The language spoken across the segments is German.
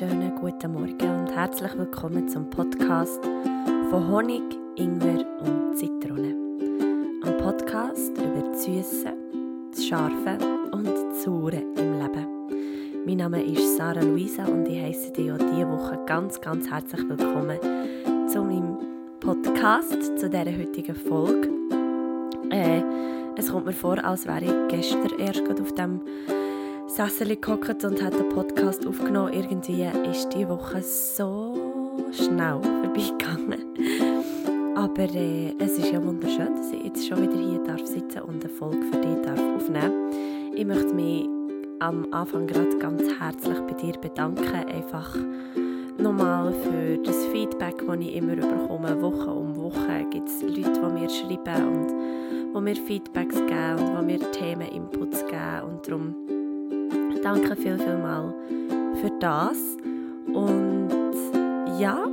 wunderschönen guten Morgen und herzlich willkommen zum Podcast von Honig, Ingwer und Zitrone. Ein Podcast über das Süße, das Scharfe und das Saure im Leben. Mein Name ist Sarah Luisa und ich heiße dich auch diese Woche ganz, ganz herzlich willkommen zu meinem Podcast, zu dieser heutigen Folge. Äh, es kommt mir vor, als wäre ich gestern erst auf dem Sessel gehockt und hat den Podcast aufgenommen. Irgendwie ist die Woche so schnell vorbeigegangen. Aber äh, es ist ja wunderschön, dass ich jetzt schon wieder hier darf sitzen und eine Folge für dich darf aufnehmen Ich möchte mich am Anfang gerade ganz herzlich bei dir bedanken. Einfach nochmal für das Feedback, das ich immer bekomme. Woche um Woche gibt es Leute, die mir schreiben und die mir Feedbacks geben und die mir Themen-Inputs geben. Und darum Danke viel, viel mal für das. Und ja,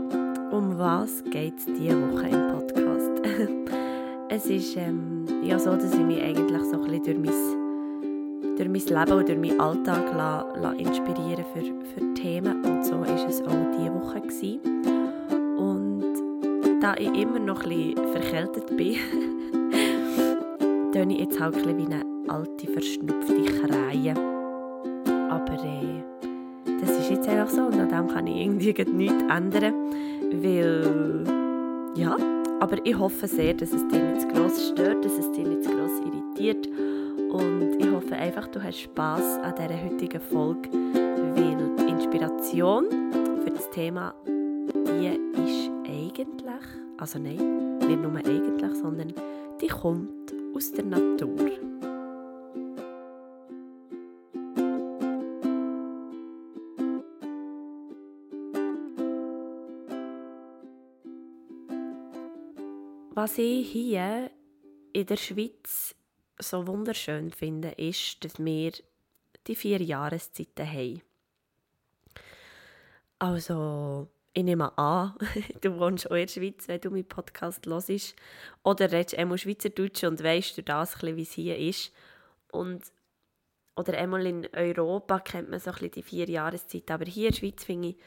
um was geht es diese Woche im Podcast? es ist ähm, ja so, dass ich mich eigentlich so ein bisschen durch mein, durch mein Leben und durch meinen Alltag la, la inspirieren für, für Themen. Und so war es auch diese Woche. Gewesen. Und da ich immer noch ein bisschen verkältet bin, töne ich jetzt halt ein bisschen wie eine alte, verschnupfte Krähe. Aber äh, das ist jetzt einfach so und an dem kann ich irgendwie nichts ändern. Weil, ja, aber ich hoffe sehr, dass es dich nicht zu gross stört, dass es dich nicht zu gross irritiert. Und ich hoffe einfach, du hast Spass an dieser heutigen Folge, weil die Inspiration für das Thema, die ist eigentlich, also nein, nicht nur eigentlich, sondern die kommt aus der Natur. Was ich hier in der Schweiz so wunderschön finde, ist, dass wir die vier Jahreszeiten haben. Also, ich nehme an, du wohnst auch in der Schweiz, wenn du meinen Podcast hörst. Oder redest einmal Schweizerdeutsch und weißt du das, wie es hier ist. Und, oder einmal in Europa kennt man so ein bisschen die vier Jahreszeiten. Aber hier in der Schweiz, finde ich,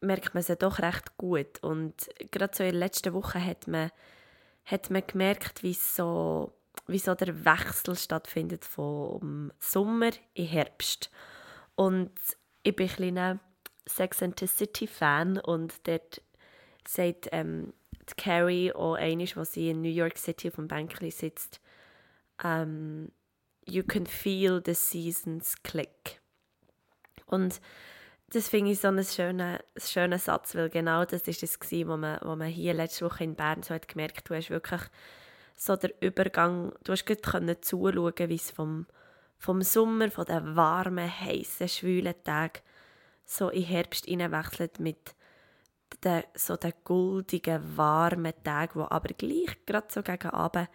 merkt man sie doch recht gut. Und gerade so in der letzten Woche hat man, hat man gemerkt, wie so, wie so der Wechsel stattfindet vom Sommer in Herbst. Und ich bin ein kleiner Sex and the City Fan und dort sagt ähm, Carrie auch einmal, wo sie in New York City auf dem Bänkchen sitzt, um, ähm, «You can feel the seasons click». Und das finde ich so einen schönen, schönen Satz, weil genau das ist es gewesen, wo man, wo man hier letzte Woche in Bern so hat gemerkt, du hast wirklich so der Übergang, du hast gut zuschauen, wie es vom, vom Sommer, von den warmen, heißen, schwülen Tagen so in Herbst wechselt mit den, so den goldigen, warmen Tagen, die aber gleich gerade so gegen Abend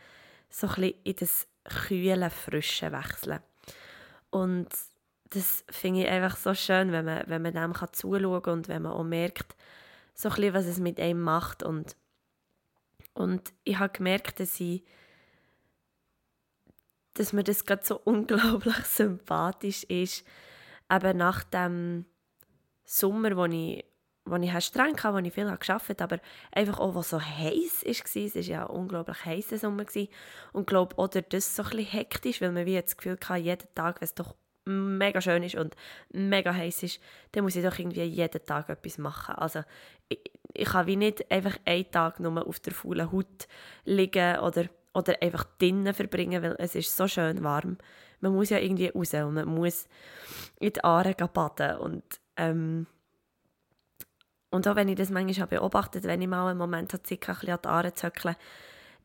so ein bisschen in das kühle, frische wechseln. Und das finde ich einfach so schön, wenn man, wenn man dem kann zuschauen kann und wenn man auch merkt, so bisschen, was es mit einem macht. Und, und ich habe gemerkt, dass, ich, dass mir das gerade so unglaublich sympathisch ist, eben nach dem Sommer, wo ich, wo ich streng hatte, wo ich viel geschafft habe, aber einfach auch, was so heiß war. Es war ja ein unglaublich heißer Sommer. Und ich glaube, oder das so ein bisschen hektisch, weil man wie das Gefühl hatte, jeden Tag, wenn es doch mega schön ist und mega heiß ist, dann muss ich doch irgendwie jeden Tag etwas machen. Also ich, ich kann wie nicht einfach einen Tag nur auf der faulen Haut liegen oder, oder einfach drinnen verbringen, weil es ist so schön warm. Man muss ja irgendwie raus und man muss in die Aare baden und ähm, und auch wenn ich das manchmal beobachtet wenn ich mal einen Moment hatte, Zeit ein bisschen an die Aare zu hückeln,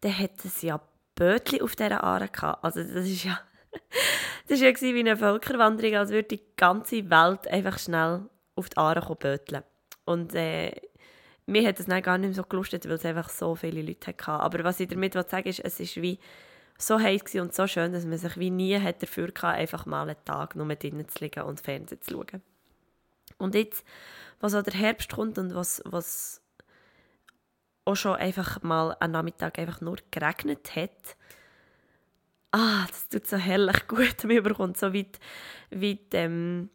dann hat es ja Bötchen auf dieser Aare gehabt. Also das ist ja das war ja wie eine Völkerwanderung, als würde die ganze Welt einfach schnell auf die Aare böteln. Und äh, mir hat es gar nicht mehr so gelustet, weil es einfach so viele Leute hatte. Aber was ich damit sagen ist, es ist wie so heiß und so schön, dass man sich wie nie hat dafür hatte, einfach mal einen Tag nur drinnen zu liegen und Fernsehen zu schauen. Und jetzt, was auch der Herbst kommt und was, was auch schon einfach mal am Nachmittag einfach nur geregnet hat, ah, das tut so herrlich gut. Mir bekommt so weit, weit ähm,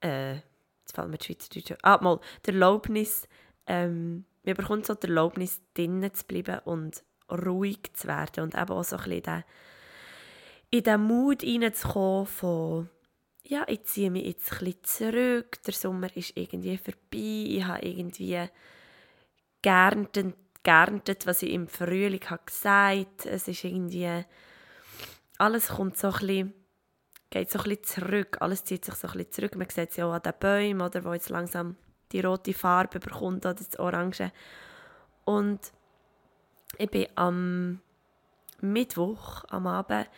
äh, jetzt fällt mir die Schweizerdeutsche, ah, mal, die Erlaubnis, ähm, man bekommt so die Erlaubnis, drinnen zu bleiben und ruhig zu werden und eben auch so ein bisschen in diesen Mut reinzukommen von ja, ich ziehe mich jetzt ein bisschen zurück, der Sommer ist irgendwie vorbei, ich habe irgendwie geerntet, geerntet was ich im Frühling habe gesagt. Es ist irgendwie, alles kommt so ein bisschen, geht so ein bisschen zurück, alles zieht sich so ein bisschen zurück, man sieht es ja auch an den Bäumen, oder, wo jetzt langsam die rote Farbe bekommt oder das Orange. Und ich bin am Mittwoch am Abend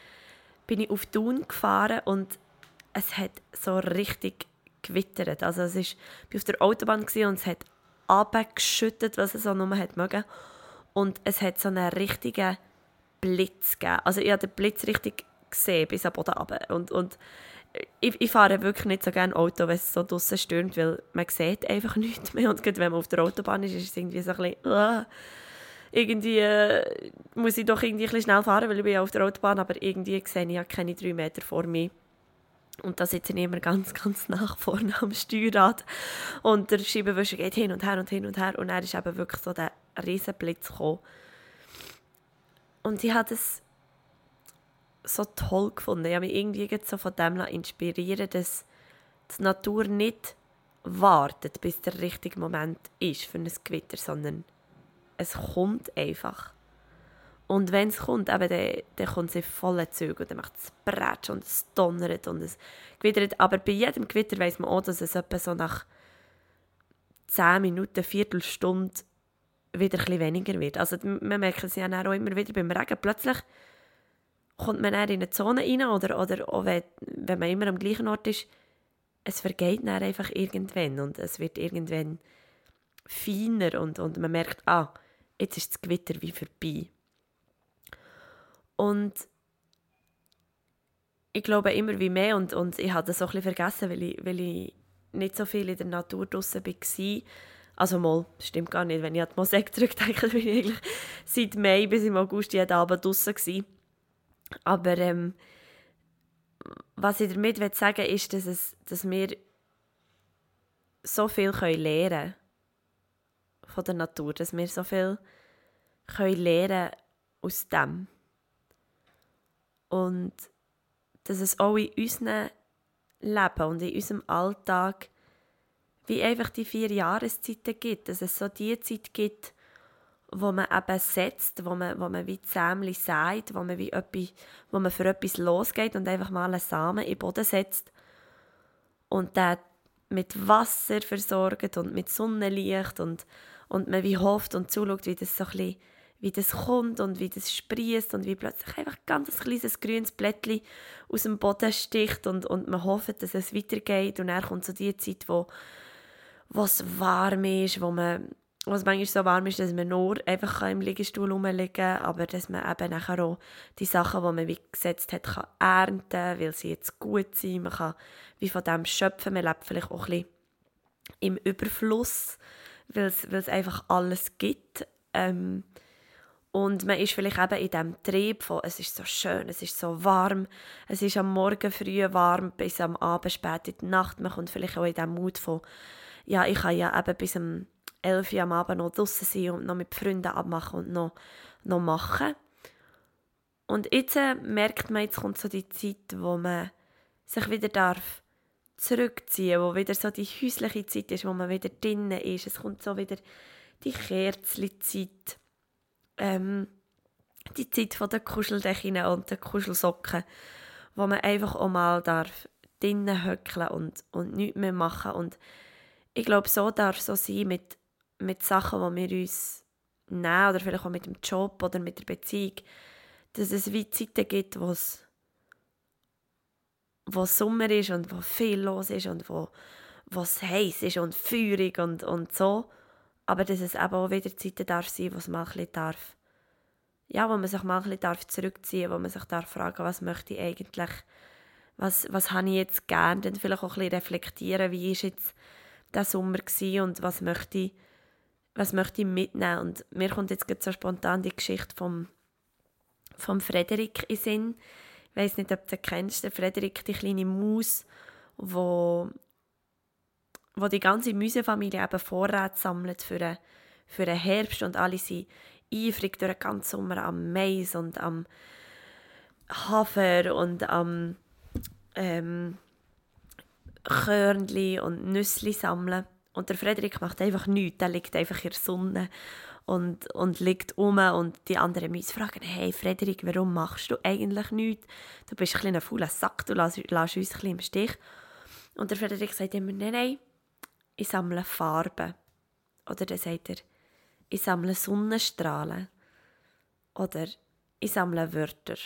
bin ich auf Thun gefahren und es hat so richtig gewittert. Also es ist, ich war auf der Autobahn und es hat abgeschüttet, was es so nur hat mögen. Und es hat so einen richtigen Blitz gegeben. Also ich habe den Blitz richtig gesehen, bis am Boden runter. Und, und ich, ich, fahre wirklich nicht so gerne Auto, wenn es so draußen stürmt, weil man sieht einfach nichts mehr. Und gerade wenn man auf der Autobahn ist, ist es irgendwie so ein bisschen... Uh, irgendwie äh, muss ich doch irgendwie ein bisschen schnell fahren, weil ich bin auf der Autobahn, aber irgendwie sehe ich ja keine drei Meter vor mir. Und da sitze ich immer ganz, ganz nach vorne am Steuerrad. Und der Scheibenwischer geht hin und her und hin und her. Und er ist eben wirklich so der Riesenblitz gekommen. Und ich habe es so toll gefunden. Ich habe mich irgendwie so von dem inspirieren dass die Natur nicht wartet, bis der richtige Moment ist für ein Gewitter, sondern es kommt einfach. Und wenn es kommt, eben, dann, dann kommt es in vollen Zügen und dann macht es Bretsch und es donnert und es gewittert. Aber bei jedem Gewitter weiß man auch, dass es etwa so nach 10 Minuten, Viertelstunde wieder ein weniger wird. Also man merkt es ja auch immer wieder beim Regen. Plötzlich kommt man in eine Zone rein oder, oder auch wenn, wenn man immer am gleichen Ort ist, es vergeht dann einfach irgendwann und es wird irgendwann feiner und, und man merkt, ah, jetzt ist das Gewitter wie vorbei. Und ich glaube immer wie mehr und, und ich habe das auch ein bisschen vergessen, weil ich, weil ich nicht so viel in der Natur draußen war. Also mal, das stimmt gar nicht. Wenn ich an die Mosek zurückdenke, bin ich eigentlich seit Mai bis im August jeden Abend draußen. Aber ähm, was ich damit sagen will, ist, dass, es, dass wir so viel lernen können von der Natur, dass wir so viel können lernen aus dem. Und dass es auch in unserem Leben und in unserem Alltag wie einfach die vier Jahreszeiten gibt. Dass es so die Zeit gibt, wo man eben setzt, wo man, wo man wie Sämli sagt, wo man, wie etwas, wo man für etwas losgeht und einfach mal einen Samen in den Boden setzt und dann mit Wasser versorgt und mit Sonnenlicht und, und man wie hofft und zuschaut, wie das so ein bisschen wie das kommt und wie das sprießt und wie plötzlich einfach ganz ein kleines grünes Blättchen aus dem Boden sticht und, und man hofft, dass es weitergeht und dann kommt so die Zeit, wo es warm ist, wo man was manchmal so warm ist, dass man nur einfach im Liegestuhl rumliegen kann, aber dass man eben auch die Sachen, die man wie gesetzt hat, kann ernten weil sie jetzt gut sind. Man kann wie von dem schöpfen. Man lebt vielleicht auch ein bisschen im Überfluss, weil es einfach alles gibt. Ähm, und man ist vielleicht eben in diesem Trieb von, es ist so schön, es ist so warm, es ist am Morgen früh warm, bis am Abend spät in die Nacht. Man kommt vielleicht auch in diesem Mut von, ja, ich kann ja eben bis um 11 Uhr am Abend noch draußen sein und noch mit Freunden abmachen und noch, noch machen. Und jetzt äh, merkt man, jetzt kommt so die Zeit, wo man sich wieder darf zurückziehen, wo wieder so die häusliche Zeit ist, wo man wieder drinnen ist. Es kommt so wieder die Kerzli-Zeit ähm, die Zeit der Kuscheldecken und der Kuschelsocken, wo man einfach auch mal darf drinnen höckeln und, und nichts mehr machen. Und ich glaube, so darf es so sein mit, mit Sachen, die wir uns nehmen, oder vielleicht auch mit dem Job oder mit der Beziehung, dass es wie Zeiten gibt, wo es wo Sommer ist und wo viel los ist und wo es heiß ist und feurig und, und so aber dass es eben auch wieder Zeiten darf sein, wo es mal ein darf, ja, wo man sich mal ein darf zurückziehen, wo man sich darf fragen, was möchte ich eigentlich, was, was habe ich jetzt gern, dann vielleicht auch ein bisschen reflektieren, wie ist jetzt der Sommer gewesen und was möchte ich, was möchte ich mitnehmen? Und mir kommt jetzt so spontan die Geschichte vom, vom Frederik in Sinn, ich weiß nicht, ob du den kennst, der Frederik, die kleine Maus, wo wo die ganze Müsefamilie eben Vorrat sammelt für den, für den Herbst und alle sind eifrig durch den ganzen Sommer am Mais und am Hafer und am ähm, Körnli und Nüssli sammeln. Und der Frederik macht einfach nichts. Der liegt einfach in der Sonne und, und liegt um und die anderen müssen fragen, hey Frederik, warum machst du eigentlich nichts? Du bist ein kleiner fauler Sack, du lässt uns ein bisschen im Stich. Und der Frederik sagt immer, nein, nein, ich sammle Farben. Oder dann sagt er, ich sammle Sonnenstrahlen. Oder ich sammle Wörter.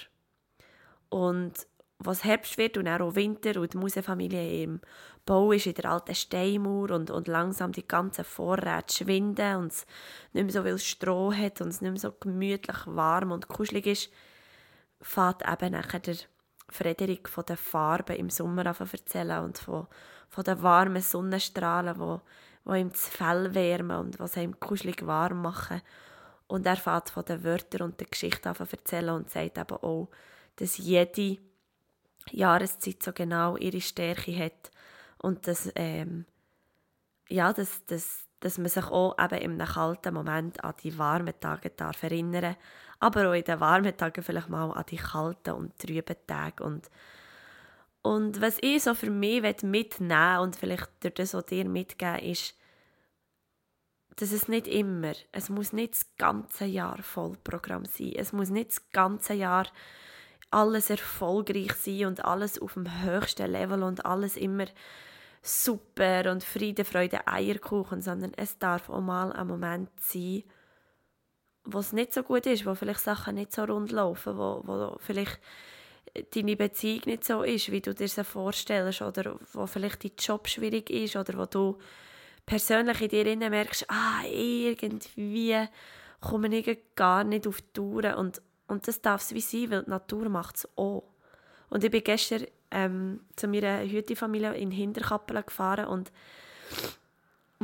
Und was Herbst wird und auch Winter und die Musefamilie im Bau ist in der alten Steinmauer und, und langsam die ganzen Vorräte schwinden und es nicht mehr so viel Stroh hat und es nicht mehr so gemütlich warm und kuschelig ist, fährt eben nachher der Frederik von den Farben im Sommer erzählen und von, von den warmen Sonnenstrahlen, wo, wo ihm das Fell wärmen und was ihm kuschelig warm machen. Und er fährt von den Wörtern und den Geschichten an erzählen und sagt eben auch, dass jede Jahreszeit so genau ihre Stärke hat und dass, ähm, ja, dass, dass, dass man sich auch eben einem kalten Moment an die warmen Tage darf erinnern aber auch in den warmen Tagen vielleicht mal an die kalten und trüben Tage und und was ich so für mich mitnehmen und vielleicht durch das auch dir mitgeben ist, dass es nicht immer, es muss nicht das ganze Jahr Vollprogramm sein. Es muss nicht das ganze Jahr alles erfolgreich sein und alles auf dem höchsten Level und alles immer super und Friede, Freude, Eierkuchen, sondern es darf auch mal ein Moment sein, wo es nicht so gut ist, wo vielleicht Sachen nicht so rund laufen, wo, wo vielleicht deine Beziehung nicht so ist, wie du dir sie vorstellst oder wo vielleicht dein Job schwierig ist oder wo du persönlich in dir merkst, ah, irgendwie komme ich gar nicht auf die Touren und und das darf es wie sein, weil die Natur macht es auch. Und ich bin gestern ähm, zu meiner Hütefamilie in Hinterkappelen gefahren und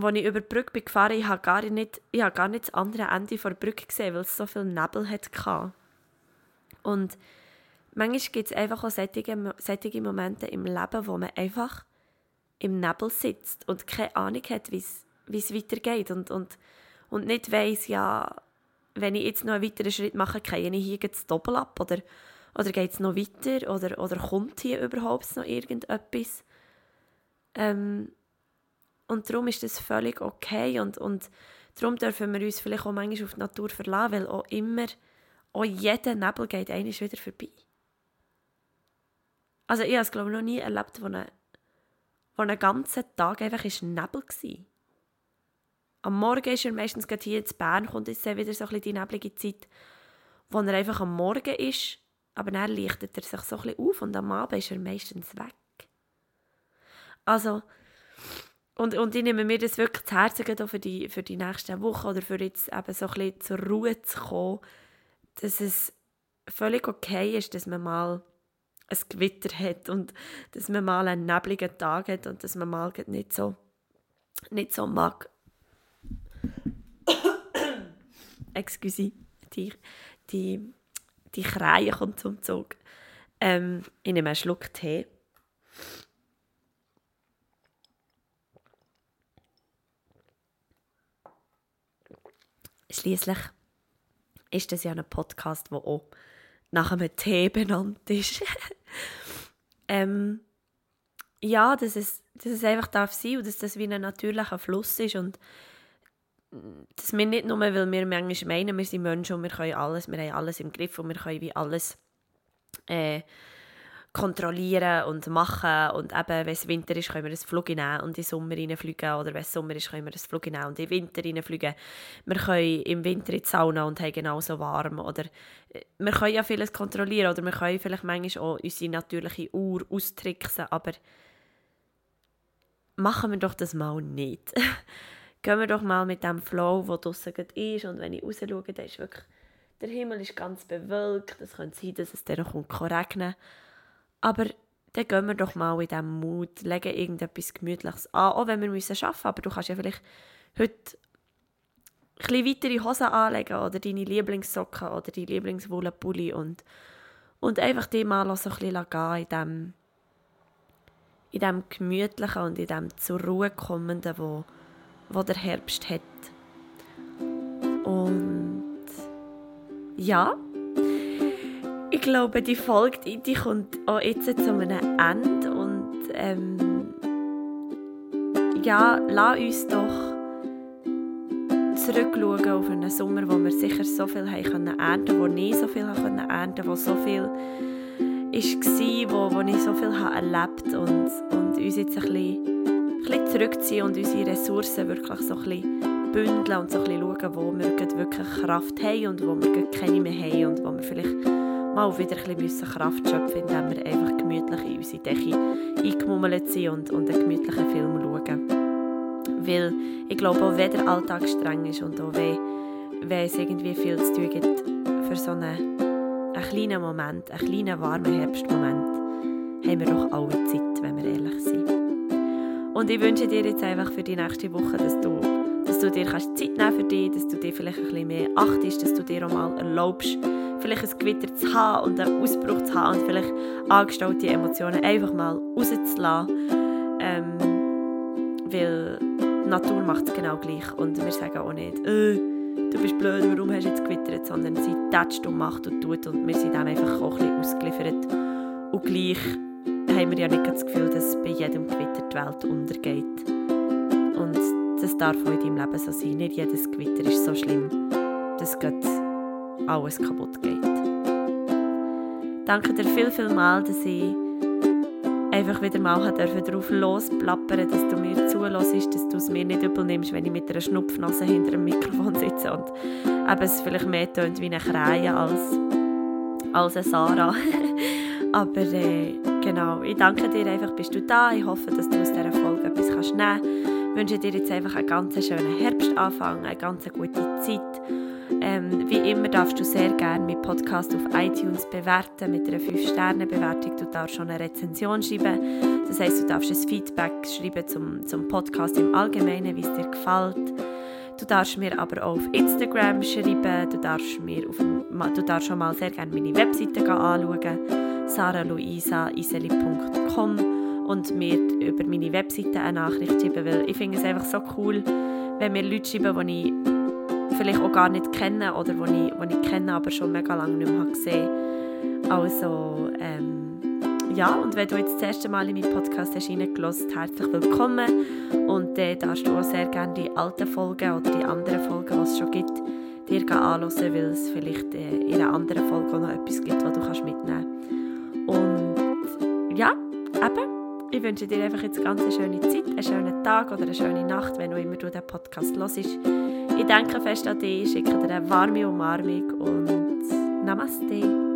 als ich über die Brücke bin gefahren bin, habe gar nicht, ich habe gar nicht das andere Ende der Brücke gesehen, weil es so viel Nebel hatte. Und manchmal gibt es einfach auch solche, solche Momente im Leben, wo man einfach im Nebel sitzt und keine Ahnung hat, wie es weitergeht und, und, und nicht weiss, ja, wenn ich jetzt noch einen weiteren Schritt mache, gehe ich hier jetzt doppelt ab oder, oder geht es noch weiter oder, oder kommt hier überhaupt noch irgendetwas? Ähm, und darum ist das völlig okay und, und darum dürfen wir uns vielleicht auch manchmal auf die Natur verlassen, weil auch immer, auch jeder Nebel geht eines wieder vorbei. Also ich habe es glaube ich noch nie erlebt, wo ein, wo ein ganzer Tag einfach ist Nebel war. Am Morgen ist er meistens gerade hier in Bern, kommt jetzt wieder so ein bisschen die neblige Zeit, wo er einfach am Morgen ist, aber dann lichtet er sich so ein bisschen auf und am Abend ist er meistens weg. Also, und, und ich nehme mir das wirklich zu Herzen für die, für die nächsten Wochen oder für jetzt eben so ein bisschen zur Ruhe zu kommen, dass es völlig okay ist, dass man mal ein Gewitter hat und dass man mal einen nebligen Tag hat und dass man mal nicht so, nicht so mag, excuse, die, die, die Kreie kommt zum Zug. Ähm, ich nehme einen Schluck Tee. Schließlich ist das ja ein Podcast, der auch nach einem Tee benannt ist. ähm, ja, dass es, dass es einfach darf sein und dass das wie ein natürlicher Fluss ist und dass wir nicht nur, weil wir manchmal meinen, wir sind Menschen und wir können alles, wir haben alles im Griff und wir können wie alles äh, kontrollieren und machen und eben, wenn es Winter ist, können wir ein Flug nehmen und in den Sommer reinfliegen oder wenn es Sommer ist, können wir ein Flug nehmen und in den Winter reinfliegen. Wir können im Winter in die Sauna und haben genauso warm oder äh, wir können ja vieles kontrollieren oder wir können vielleicht manchmal auch unsere natürliche Uhr austricksen, aber machen wir doch das mal nicht. gehen wir doch mal mit dem Flow, der draussen ist. Und wenn ich raus schaue, dann ist wirklich, der Himmel ist ganz bewölkt. Es könnte sein, dass es dann noch regnen Aber dann gehen wir doch mal in diesem Mut, legen irgendetwas Gemütliches an, auch wenn wir arbeiten müssen. Aber du kannst ja vielleicht heute ein weitere Hosen anlegen oder deine Lieblingssocken oder deine Lieblingswollenpulli und, und einfach die mal so ein bisschen gehen in diesem in dem Gemütlichen und in dem zur Ruhe kommenden, wo, wo der Herbst hat. Und ja, ich glaube, die Folge die, kommt auch jetzt zu einem Ende und ähm, ja, lass uns doch zurückschauen auf einen Sommer, wo wir sicher so viel haben können ernten, wo nie so viel haben können ernten, wo so viel war, wo, wo ich so viel habe erlebt und, und uns jetzt ein bisschen, ein bisschen zurückziehen und unsere Ressourcen wirklich so ein bisschen bündeln und so ein bisschen schauen, wo wir wirklich Kraft haben und wo wir keine mehr haben und wo wir vielleicht mal wieder ein bisschen Kraft schöpfen indem wir einfach gemütlich in unsere Decke eingemummelt sind und, und einen gemütlichen Film schauen. Weil ich glaube, auch wenn der Alltag streng ist und auch wenn, wenn es irgendwie viel zu tun gibt für so einen, einen kleinen Moment, einen kleinen warmen Herbstmoment, haben wir doch alle Zeit, wenn wir ehrlich sind. Und ich wünsche dir jetzt einfach für die nächste Woche, dass du, dass du dir kannst Zeit nehmen für dich, dass du dir vielleicht ein bisschen mehr achtest, dass du dir auch mal erlaubst, vielleicht ein Gewitter zu haben und einen Ausbruch zu haben und vielleicht angestaute Emotionen einfach mal rauszulassen. Ähm, weil die Natur macht es genau gleich. Und wir sagen auch nicht, äh, du bist blöd, warum hast du jetzt gewittert, sondern sie tätscht und macht und tut und wir sind dem einfach auch ein bisschen ausgeliefert. Und gleich haben wir ja nicht das Gefühl, dass bei jedem Gewitter die Welt untergeht. Und das darf auch in deinem Leben so sein. Nicht jedes Gewitter ist so schlimm, dass Gott alles kaputt geht. Danke dir viel, viel mal, dass ich einfach wieder mal darauf losplappern dass du mir zulässt, dass du es mir nicht übel nimmst, wenn ich mit einer Schnupfnase hinter dem Mikrofon sitze und eben es vielleicht mehr tönt wie eine Krähe als, als eine Sarah. Aber äh, genau, ich danke dir einfach, bist du da. Ich hoffe, dass du aus dieser Folge etwas kannst nehmen kannst. Ich wünsche dir jetzt einfach einen ganz schönen Herbstanfang, eine ganz gute Zeit ähm, wie immer darfst du sehr gerne meinen Podcast auf iTunes bewerten mit einer 5-Sterne-Bewertung. Du darfst schon eine Rezension schreiben. Das heisst, du darfst ein Feedback schreiben zum, zum Podcast im Allgemeinen, wie es dir gefällt. Du darfst mir aber auch auf Instagram schreiben. Du darfst, mir auf, du darfst schon mal sehr gerne meine Webseite anschauen. saraluisaiseli.com und mir über meine Webseite eine Nachricht schreiben, weil ich finde es einfach so cool, wenn mir Leute schreiben, die ich vielleicht auch gar nicht kennen oder die ich, die ich kenne, aber schon mega lange nicht mehr gesehen Also, ähm, ja, und wenn du jetzt das erste Mal in meinen Podcast hast herzlich willkommen und äh, darfst du auch sehr gerne die alten Folgen oder die anderen Folgen, die es schon gibt, dir anhören, weil es vielleicht äh, in einer anderen Folge auch noch etwas gibt, was du kannst mitnehmen kannst. Und ja, eben, ich wünsche dir einfach jetzt eine ganz schöne Zeit, einen schönen Tag oder eine schöne Nacht, wenn du immer du den Podcast hörst. Ich denke fest an dich, schicke dir eine warme Umarmung und Namaste.